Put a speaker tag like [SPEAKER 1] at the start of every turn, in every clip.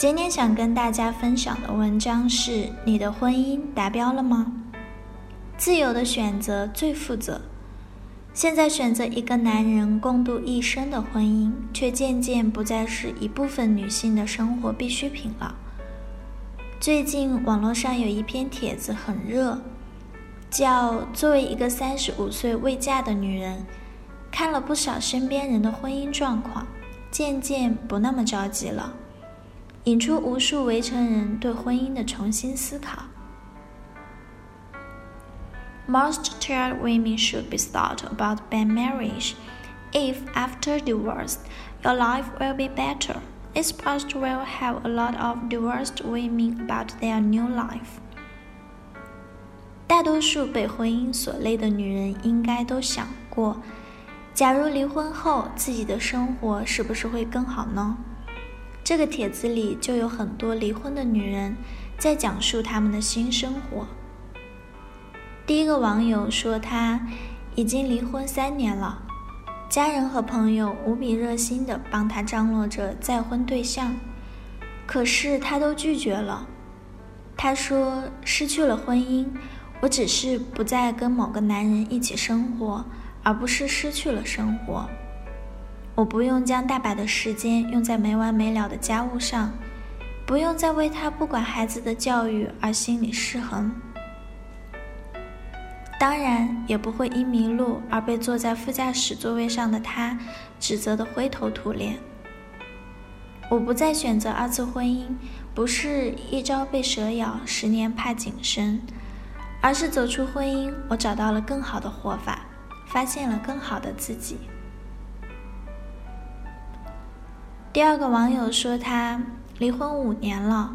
[SPEAKER 1] 今天想跟大家分享的文章是：你的婚姻达标了吗？自由的选择最负责。现在选择一个男人共度一生的婚姻，却渐渐不再是一部分女性的生活必需品了。最近网络上有一篇帖子很热，叫“作为一个三十五岁未嫁的女人，看了不少身边人的婚姻状况，渐渐不那么着急了”。引出无数围城人对婚姻的重新思考。Most child women should be thought about by marriage. If after divorce, your life will be better, this post will have a lot of divorced women about their new life. 大多数被婚姻所累的女人应该都想过，假如离婚后自己的生活是不是会更好呢？这个帖子里就有很多离婚的女人在讲述他们的新生活。第一个网友说，他已经离婚三年了，家人和朋友无比热心的帮他张罗着再婚对象，可是他都拒绝了。他说，失去了婚姻，我只是不再跟某个男人一起生活，而不是失去了生活。我不用将大把的时间用在没完没了的家务上，不用再为他不管孩子的教育而心里失衡，当然也不会因迷路而被坐在副驾驶座位上的他指责的灰头土脸。我不再选择二次婚姻，不是一朝被蛇咬，十年怕井绳，而是走出婚姻，我找到了更好的活法，发现了更好的自己。第二个网友说，他离婚五年了，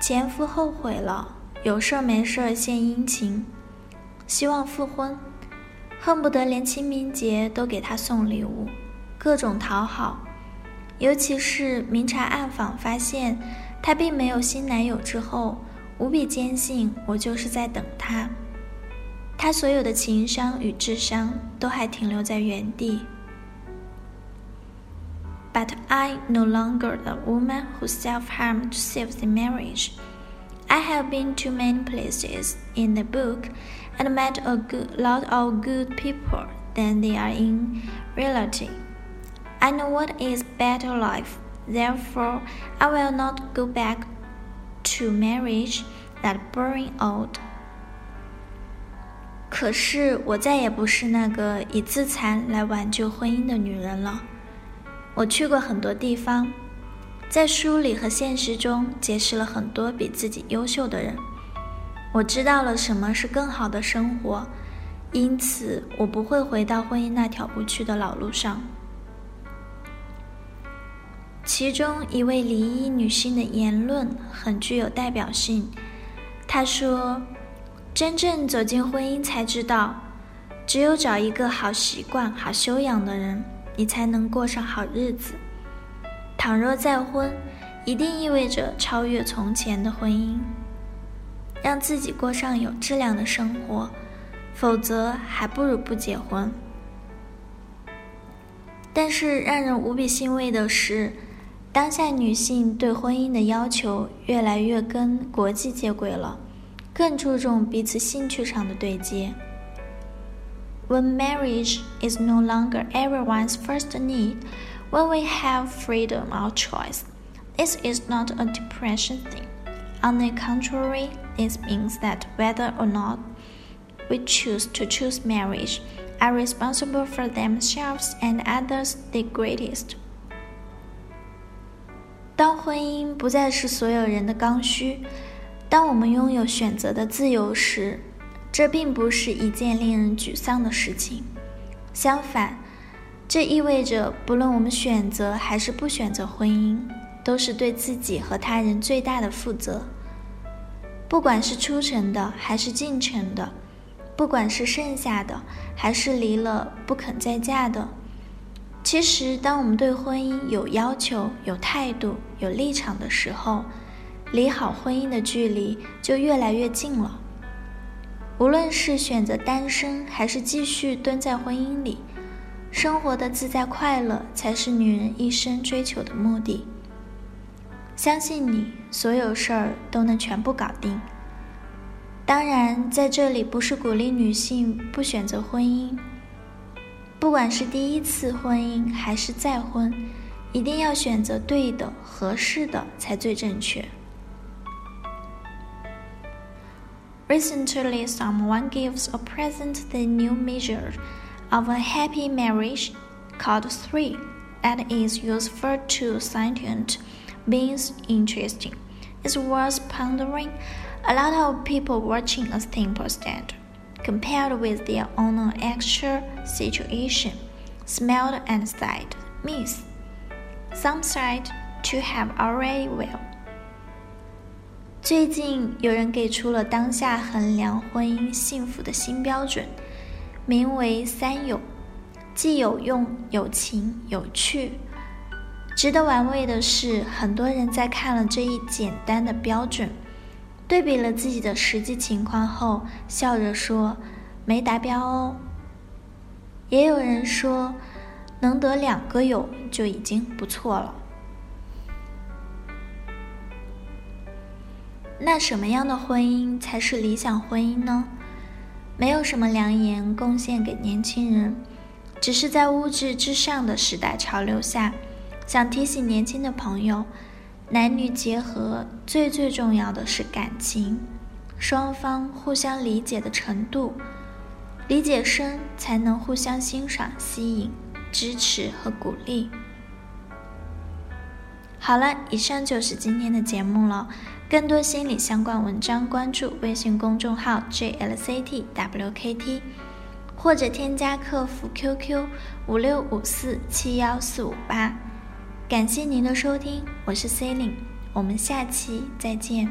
[SPEAKER 1] 前夫后悔了，有事儿没事儿献殷勤，希望复婚，恨不得连清明节都给他送礼物，各种讨好。尤其是明察暗访发现他并没有新男友之后，无比坚信我就是在等他。他所有的情商与智商都还停留在原地。But I no longer the woman who self-harm to save the marriage. I have been to many places in the book and met a good lot of good people than they are in reality. I know what is better life. Therefore, I will not go back to marriage that boring old. 可是我再也不是那个以自残来挽救婚姻的女人了。 我去过很多地方，在书里和现实中结识了很多比自己优秀的人。我知道了什么是更好的生活，因此我不会回到婚姻那条不去的老路上。其中一位离异女性的言论很具有代表性。她说：“真正走进婚姻才知道，只有找一个好习惯、好修养的人。”你才能过上好日子。倘若再婚，一定意味着超越从前的婚姻，让自己过上有质量的生活；否则，还不如不结婚。但是，让人无比欣慰的是，当下女性对婚姻的要求越来越跟国际接轨了，更注重彼此兴趣上的对接。when marriage is no longer everyone's first need, when we have freedom of choice. This is not a depression thing. On the contrary, this means that whether or not we choose to choose marriage are responsible for themselves and others the greatest. 当婚姻不再是所有人的刚需，当我们拥有选择的自由时， 这并不是一件令人沮丧的事情，相反，这意味着不论我们选择还是不选择婚姻，都是对自己和他人最大的负责。不管是出城的还是进城的，不管是剩下的还是离了不肯再嫁的，其实当我们对婚姻有要求、有态度、有立场的时候，离好婚姻的距离就越来越近了。无论是选择单身，还是继续蹲在婚姻里，生活的自在快乐才是女人一生追求的目的。相信你，所有事儿都能全部搞定。当然，在这里不是鼓励女性不选择婚姻。不管是第一次婚姻还是再婚，一定要选择对的、合适的才最正确。Recently, someone gives a present the new measure of a happy marriage called three, that is useful to sentient beings interesting. It's worth pondering. A lot of people watching a simple stand, compared with their own actual situation, smelled and sighed, miss. Some sighed to have already well. 最近有人给出了当下衡量婚姻幸福的新标准，名为“三有”，既有用、有情、有趣。值得玩味的是，很多人在看了这一简单的标准，对比了自己的实际情况后，笑着说：“没达标哦。”也有人说：“能得两个有就已经不错了。”那什么样的婚姻才是理想婚姻呢？没有什么良言贡献给年轻人，只是在物质之上的时代潮流下。想提醒年轻的朋友，男女结合最最重要的是感情，双方互相理解的程度，理解深才能互相欣赏、吸引、支持和鼓励。好了，以上就是今天的节目了。更多心理相关文章，关注微信公众号 jlctwkt，或者添加客服 QQ 五六五四七幺四五八。感谢您的收听，我是 C e l i n e 我们下期再见。